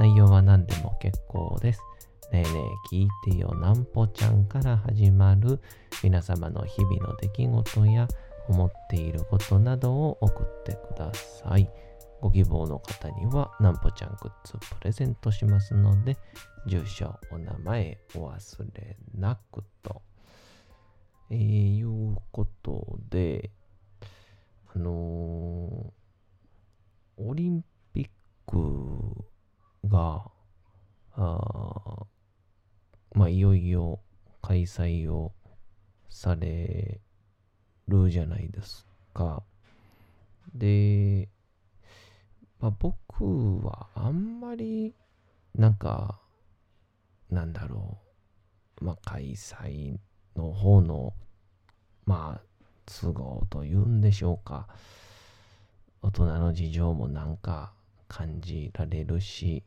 内容は何でも結構です。ねえねえ聞いてよなんぽちゃんから始まる皆様の日々の出来事や思っていることなどを送ってください。ご希望の方にはなんぽちゃんグッズプレゼントしますので、住所、お名前お忘れなくと。えー、いうことで、あのー、オリンピックが、あまあ、いよいよ開催をされるじゃないですか。で、まあ、僕はあんまり、なんか、なんだろう、まあ、開催の方の、まあ、都合というんでしょうか。大人の事情もなんか感じられるし、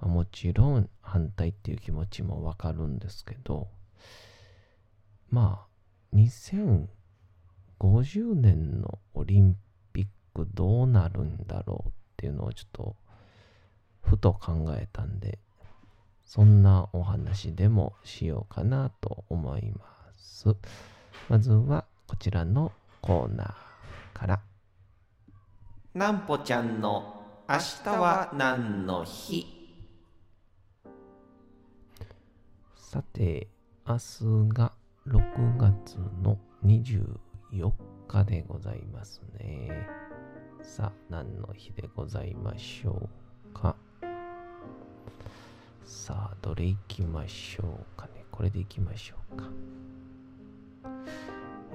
もちろん反対っていう気持ちもわかるんですけど、まあ、2050年のオリンピックどうなるんだろうっていうのをちょっとふと考えたんで、そんなお話でもしようかなと思います。まずはこちらのコーナーから。なんぽちゃんの明日は何の日？さて、明日が6月の24日でございますね。さあ、何の日でございましょうか。さあ、どれ行きましょうかね。これで行きましょうか。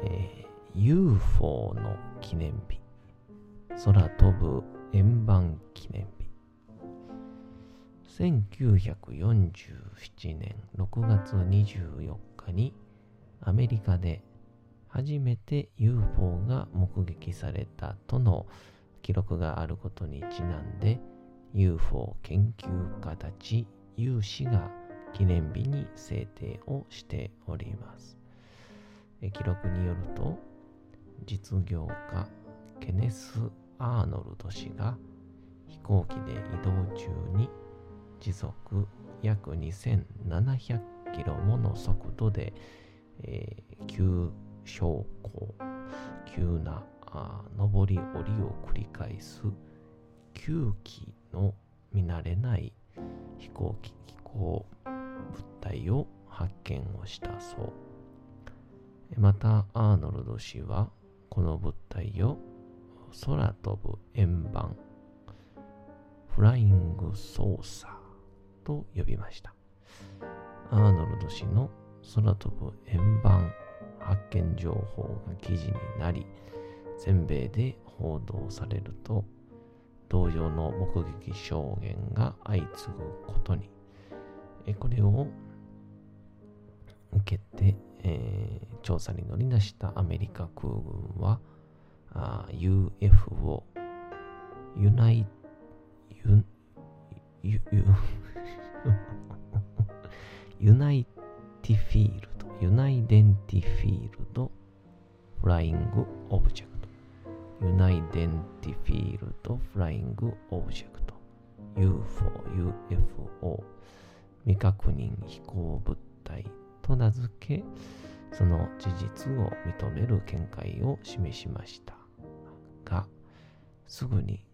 えー、UFO の記念日。空飛ぶ円盤記念日。1947年6月24日にアメリカで初めて UFO が目撃されたとの記録があることにちなんで UFO 研究家たち有志が記念日に制定をしております。記録によると実業家ケネス・アーノルド氏が飛行機で移動中に時速約2700キロもの速度で、えー、急昇降、急な上り下りを繰り返す急機の見慣れない飛行機飛行物体を発見をしたそう。また、アーノルド氏はこの物体を空飛ぶ円盤、フライングソーサーと呼びました。アーノルド氏の空飛ぶ円盤発見情報が記事になり、全米で報道されると、同様の目撃証言が相次ぐことに、これを受けて、えー、調査に乗り出したアメリカ空軍は、UFO、ユナイ、ユ、ユ、ユ、 unidentified、unidentified、flying object。Unidentified、flying object。UFO、UFO、未確認飛行物体と名付け、その事実を認める見解を示しましたが、すぐに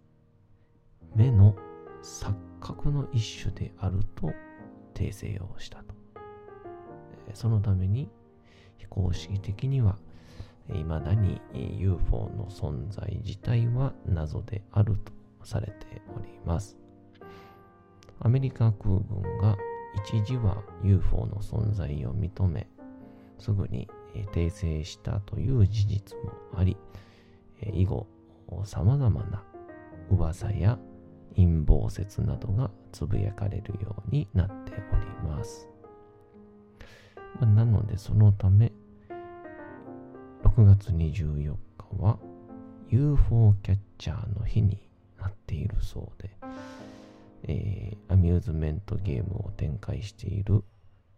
目の錯覚の一種であると訂正をしたと。そのために非公式的には未だに UFO の存在自体は謎であるとされております。アメリカ空軍が一時は UFO の存在を認め、すぐに訂正したという事実もあり、以後、様々な噂や陰謀説などがつぶやかれるようになっております。まあ、なので、そのため、6月24日は UFO キャッチャーの日になっているそうで、えー、アミューズメントゲームを展開している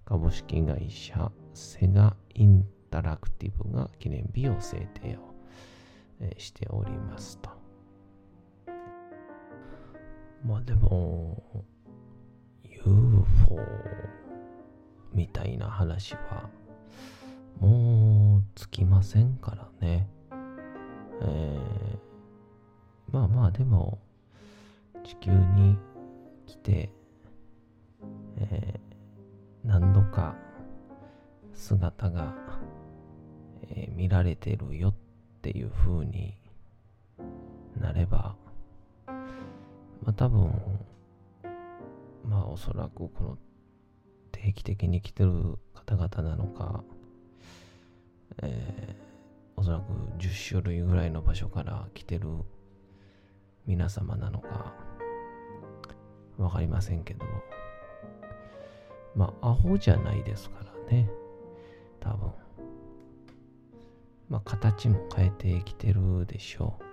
株式会社セガインタラクティブが記念日を制定を、しておりますと。まあでも、UFO みたいな話はもうつきませんからね。えー、まあまあでも地球に来て、えー、何度か姿が、えー、見られてるよっていう風になれば、あ多分、まあおそらくこの定期的に来てる方々なのか、えー、おそらく10種類ぐらいの場所から来てる皆様なのか、わかりませんけど、まあ、アホじゃないですからね。多分。まあ、形も変えてきてるでしょう。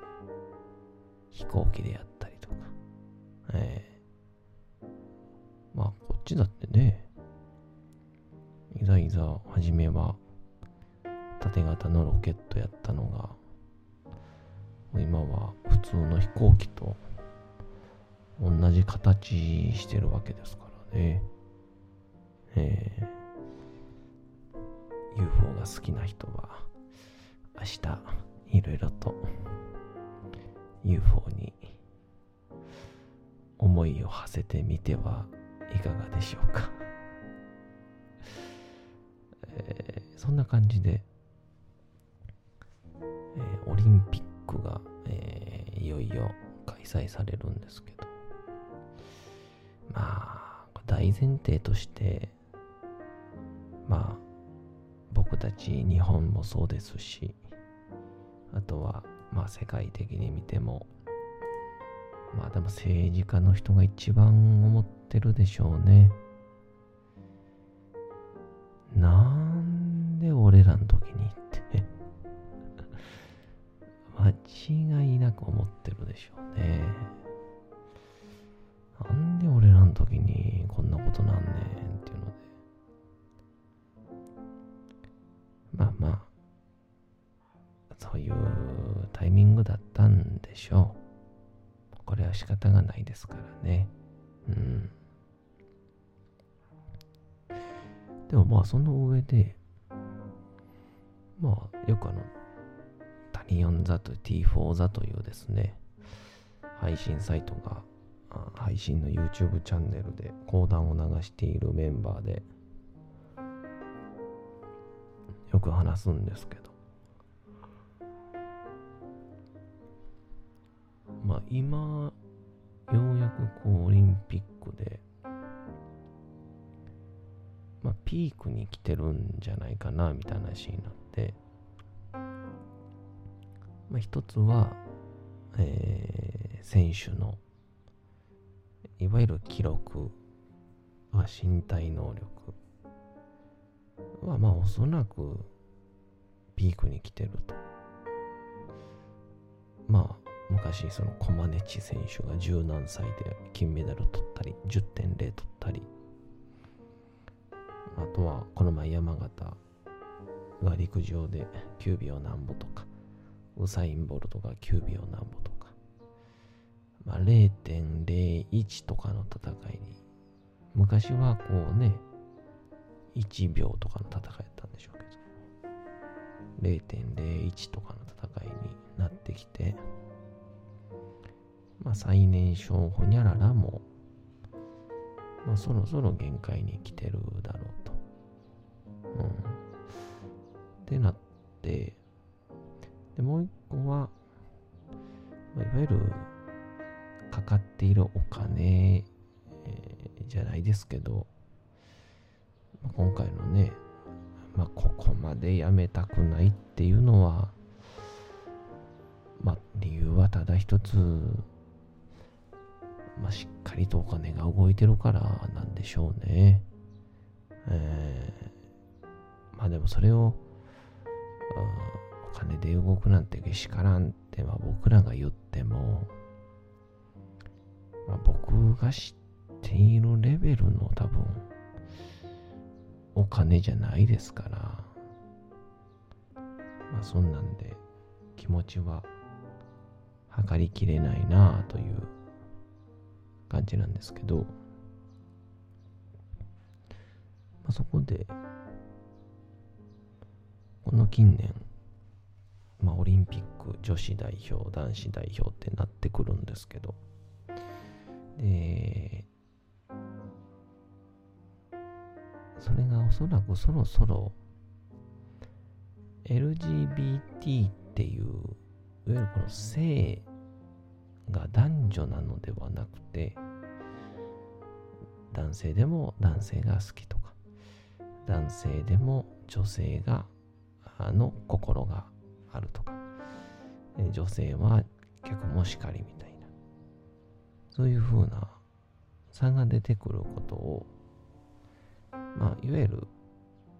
飛行機であったり。ええ。ー、まあ、こっちだってね、いざいざ、初めは、縦型のロケットやったのが、今は普通の飛行機と同じ形してるわけですからね。えー、UFO が好きな人は明日いろいろと UFO に思いを馳せてみてはいかがでしょうか、えー、そんな感じで、えー、オリンピックが、えー、いよいよ開催されるんですけど。まあ、大前提として、まあ、僕たち日本もそうですし、あとは、まあ世界的に見ても、まあでも政治家の人が一番思ってるでしょうね。なんで俺らの時にって 間違いなく思ってるでしょうね。なんで俺らの時にこんなことなんねんっていうので。まあまあ、そういうタイミングだったんでしょう。方がないですからね。うん。でもまあその上で、まあよくあの、タリオン座と T4 座というですね、配信サイトが配信の YouTube チャンネルで講談を流しているメンバーでよく話すんですけどまあ今オリンピックでまあピークに来てるんじゃないかなみたいな話になってまあ一つはえー、選手のいわゆる記録は身体能力はまあおそらくピークに来てると。まあ昔そのコマネチ選手が十何歳で金メダル取ったり10.0取ったり。あとはこの前山形が陸上で9秒何歩とかウサイン・ボルトが9秒何歩とか。まあ、0.01とかの戦いに、昔はこうね、1秒とかの戦いだったんでしょうけど、0.01とかの戦いになってきて、まあ、最年少ホニャララも、まあ、そろそろ限界に来てるだろうと。うん。ってなって、で、もう一個は、まあ、いわゆる、かかっているお金、えー、じゃないですけど、まあ、今回のね、まあ、ここまでやめたくないっていうのは、まあ、理由はただ一つ、まあ、しっかりとお金が動いてるからなんでしょうね。えー、まあでもそれを、お金で動くなんてけしからんって、まあ、僕らが言っても、まあ、僕が知っているレベルの多分、お金じゃないですから、まあそんなんで気持ちは測りきれないなあという感じなんですけど、まあ、そこで、この近年、まあ、オリンピック女子代表、男子代表ってなってくるんですけど、で、それがおそらくそろそろ LGBT っていう、いわゆるこの性が男女なのではなくて、男性でも男性が好きとか、男性でも女性が、の心があるとか、女性は逆もしかりみたいな、そういうふうな差が出てくることを、まあ、いわゆる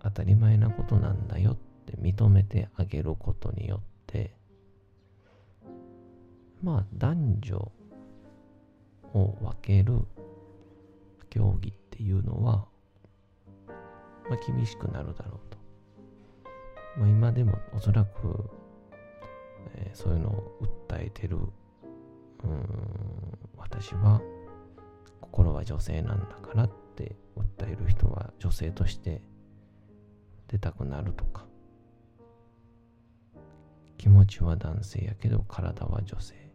当たり前なことなんだよって認めてあげることによって、まあ男女を分ける競技っていうのは、まあ、厳しくなるだろうと。まあ、今でもおそらく、えー、そういうのを訴えてる、うん、私は心は女性なんだからって訴える人は女性として出たくなるとか、気持ちは男性やけど体は女性。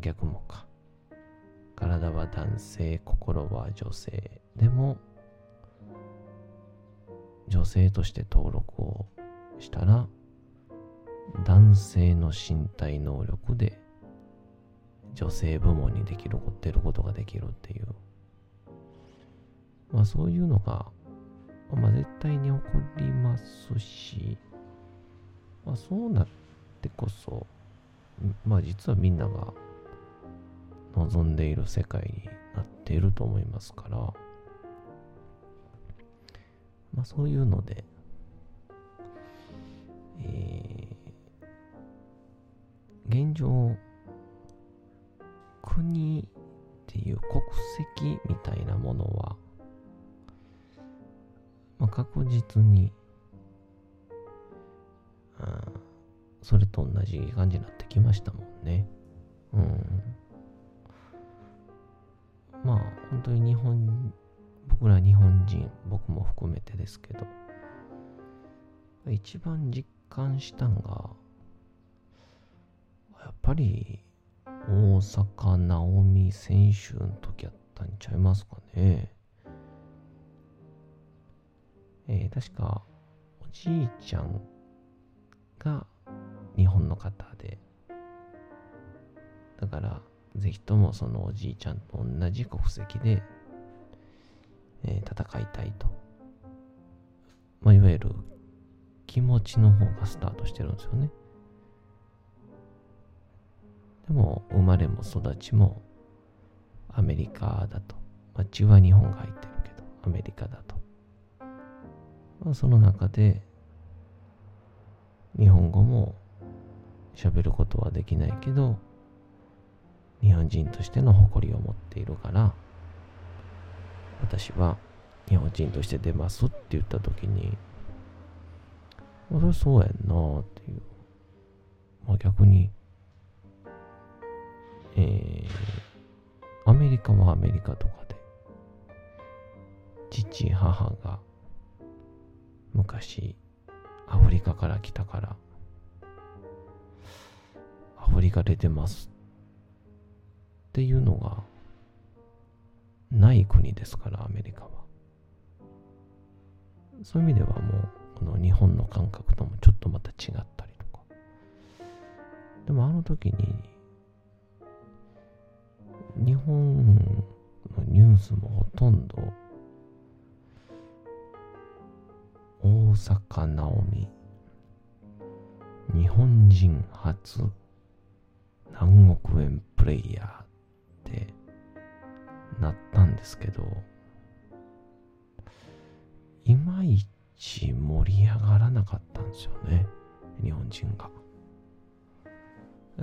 逆もか。体は男性、心は女性。でも、女性として登録をしたら、男性の身体能力で女性部門にできる、出ることができるっていう。まあそういうのが、まあ絶対に起こりますし、まあそうなってこそ、まあ実はみんなが望んでいる世界になっていると思いますから、まあそういうので、えー、現状、国っていう国籍みたいなものは、まあ、確実に、あそれと同じ感じになってきましたもんね。うん。まあ本当に日本僕ら日本人僕も含めてですけど一番実感したんがやっぱり大坂なおみ選手の時やったんちゃいますかね。えー、確かおじいちゃんが日本の方でだからぜひともそのおじいちゃんと同じ国籍で、えー、戦いたいと。まあ、いわゆる気持ちの方がスタートしてるんですよね。でも、生まれも育ちもアメリカだと。まあ、血は日本が入ってるけど、アメリカだと。まあ、その中で、日本語も喋ることはできないけど、日本人としての誇りを持っているから私は日本人として出ますって言った時にそれそうやんなっていう。まあ逆にえー、アメリカはアメリカとかで父母が昔アフリカから来たからアフリカで出ますっていうのがない国ですから、アメリカは。そういう意味ではもう、この日本の感覚ともちょっとまた違ったりとか。でもあの時に、日本のニュースもほとんど、大阪なおみ、日本人初何億円プレイヤーですけど、いまいち盛り上がらなかったんですよね。日本人が。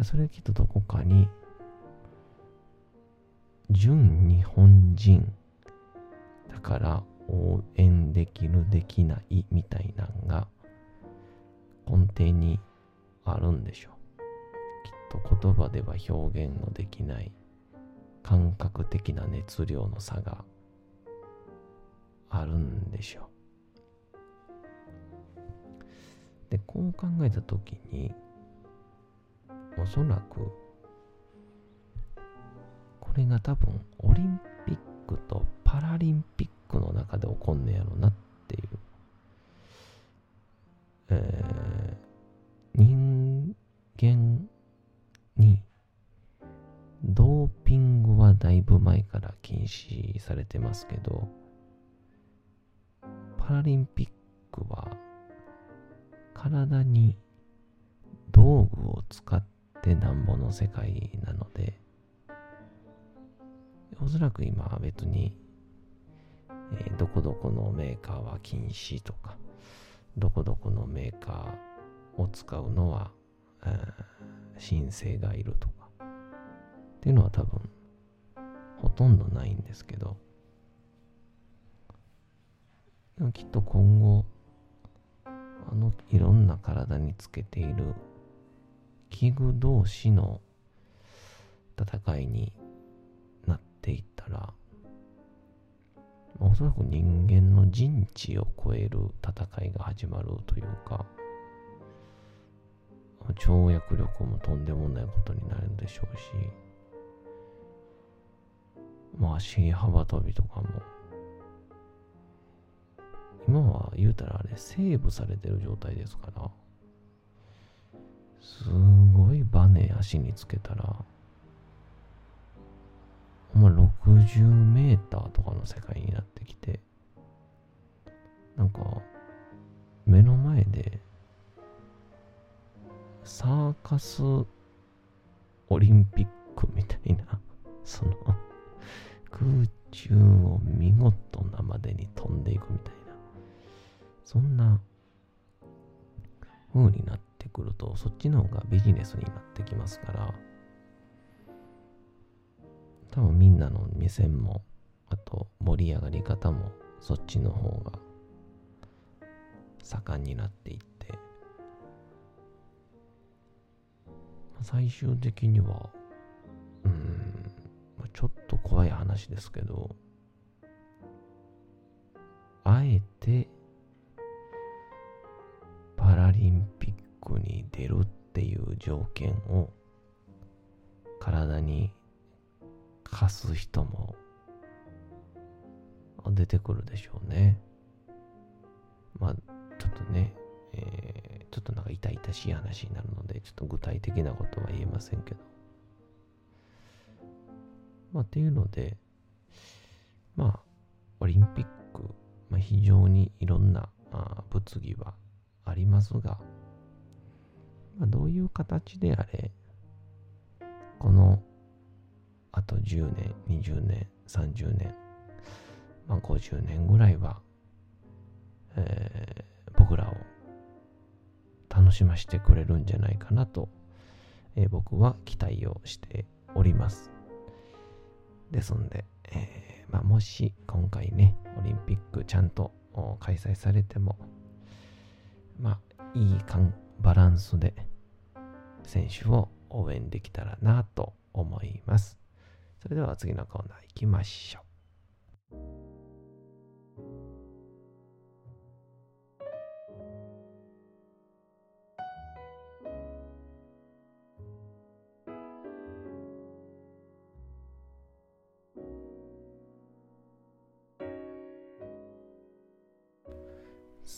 それきっとどこかに、純日本人だから応援できるできないみたいなんが根底にあるんでしょう。きっと言葉では表現のできない感覚的な熱量の差があるんでしょう。で、こう考えたときに、おそらく、これが多分、オリンピックとパラリンピックの中で起こんねやろうなっていう、え禁止されてますけど、パラリンピックは体に道具を使ってなんぼの世界なので、おそらく今は別に、えー、どこどこのメーカーは禁止とか、どこどこのメーカーを使うのは、えー、申請がいるとか、っていうのは多分、ほとんどないんですけど、でもきっと今後、あのいろんな体につけている器具同士の戦いになっていったら、おそらく人間の人知を超える戦いが始まるというか、跳躍力もとんでもないことになるでしょうし、まあ足幅跳びとかも。今は言うたらあれセーブされてる状態ですから、すごいバネ足につけたら、ま、60メーターとかの世界になってきて、なんか、目の前で、サーカスオリンピックみたい、空中を見事なまでに飛んでいくみたいな。そんな風になってくると、そっちの方がビジネスになってきますから、多分みんなの目線も、あと盛り上がり方も、そっちの方が盛んになっていって、最終的には、うん、ちょっと怖い話ですけど、あえてパラリンピックに出るっていう条件を体に課す人も出てくるでしょうね。まあ、ちょっとね、えー、ちょっとなんか痛々しい話になるので、ちょっと具体的なことは言えませんけど。まあ、っていうので、まあ、オリンピック、まあ、非常にいろんなあ物議はありますが、まあ、どういう形であれ、このあと10年、20年、30年、まあ、50年ぐらいは、えー、僕らを楽しませてくれるんじゃないかなと、えー、僕は期待をしております。ですんで、えーまあ、もし今回ね、オリンピックちゃんと開催されても、まあ、いい感、バランスで選手を応援できたらなと思います。それでは次のコーナー行きましょう。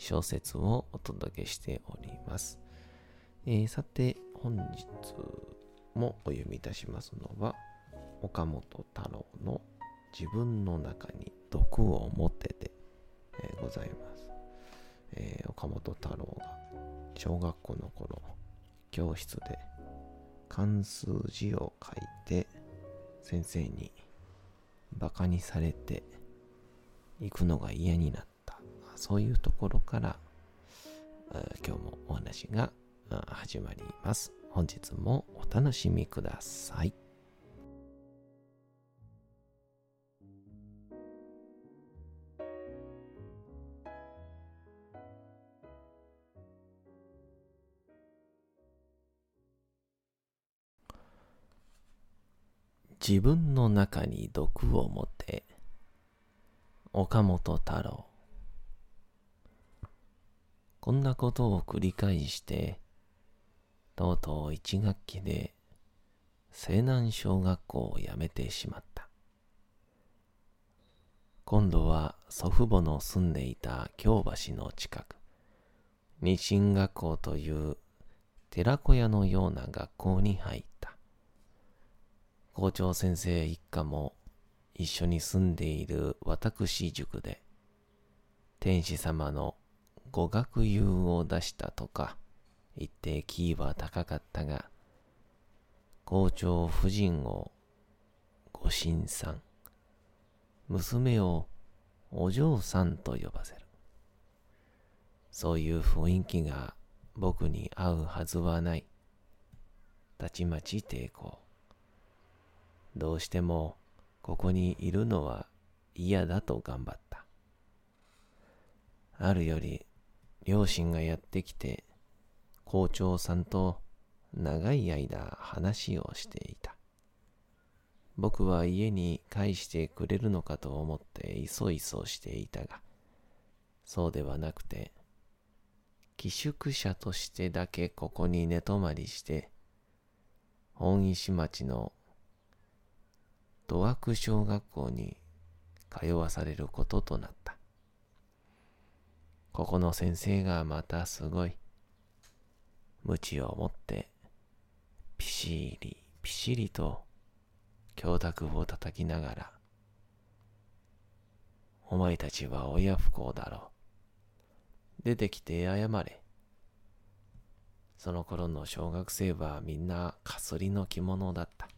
小説をお届けしております。えー、さて、本日もお読みいたしますのは、岡本太郎の自分の中に毒を持ってて、え、ございます、えー、岡本太郎が小学校の頃、教室で漢数字を書いて、先生にバカにされて行くのが嫌になっ。そういうところから今日もお話が始まります。本日もお楽しみください。自分の中に毒を持て岡本太郎こんなことを繰り返して、とうとう一学期で西南小学校を辞めてしまった。今度は祖父母の住んでいた京橋の近く、日進学校という寺子屋のような学校に入った。校長先生一家も一緒に住んでいる私塾で、天使様の語学友を出したとか言ってキーは高かったが、校長夫人をご新さん、娘をお嬢さんと呼ばせる。そういう雰囲気が僕に合うはずはない。たちまち抵抗。どうしてもここにいるのは嫌だと頑張った。あるより両親がやってきて、校長さんと長い間話をしていた。僕は家に帰してくれるのかと思っていそいそしていたが、そうではなくて、寄宿舎としてだけここに寝泊まりして、本石町の土悪小学校に通わされることとなった。ここの先生がまたすごい。鞭を持って、ピシリ、ピシリと、教託を叩きながら、お前たちは親不孝だろう。出てきて謝れ。その頃の小学生はみんなかすりの着物だった。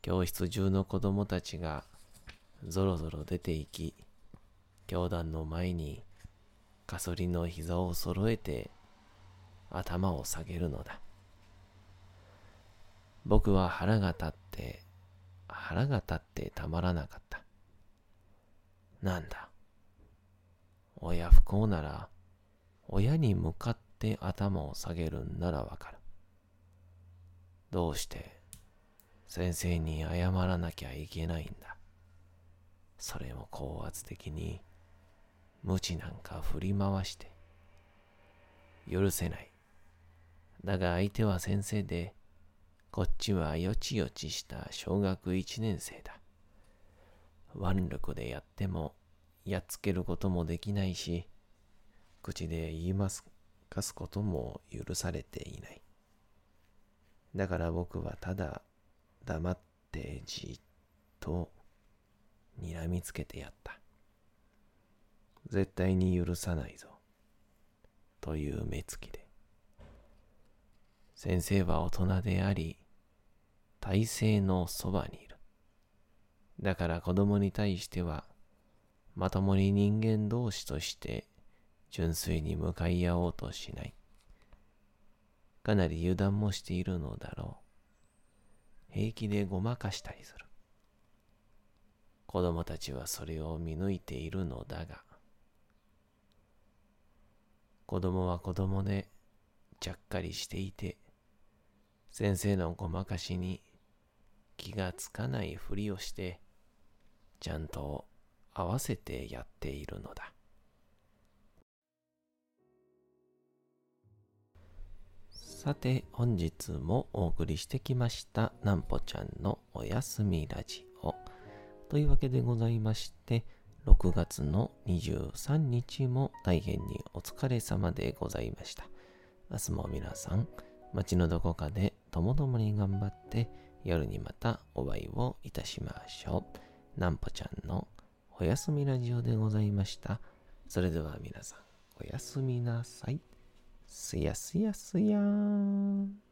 教室中の子供たちがぞろぞろ出て行き、教団の前にかそりの膝を揃えて頭を下げるのだ。僕は腹が立って、腹が立ってたまらなかった。なんだ？親不幸なら、親に向かって頭を下げるんならわかる。どうして先生に謝らなきゃいけないんだ。それも高圧的に鞭なんか振り回して。許せない。だが相手は先生で、こっちはよちよちした小学一年生だ。腕力でやっても、やっつけることもできないし、口で言いますかすことも許されていない。だから僕はただ黙ってじっと睨みつけてやった。絶対に許さないぞ。という目つきで。先生は大人であり、体制のそばにいる。だから子供に対しては、まともに人間同士として純粋に向かい合おうとしない。かなり油断もしているのだろう。平気でごまかしたりする。子供たちはそれを見抜いているのだが、子供は子供でちゃっかりしていて、先生のごまかしに気がつかないふりをして、ちゃんと合わせてやっているのだ。さて本日もお送りしてきましたなんぽちゃんのおやすみラジオというわけでございまして6月の23日も大変にお疲れ様でございました明日も皆さん街のどこかでともどもに頑張って夜にまたお会いをいたしましょうなんぽちゃんのおやすみラジオでございましたそれでは皆さんおやすみなさい。すやすやすやーん。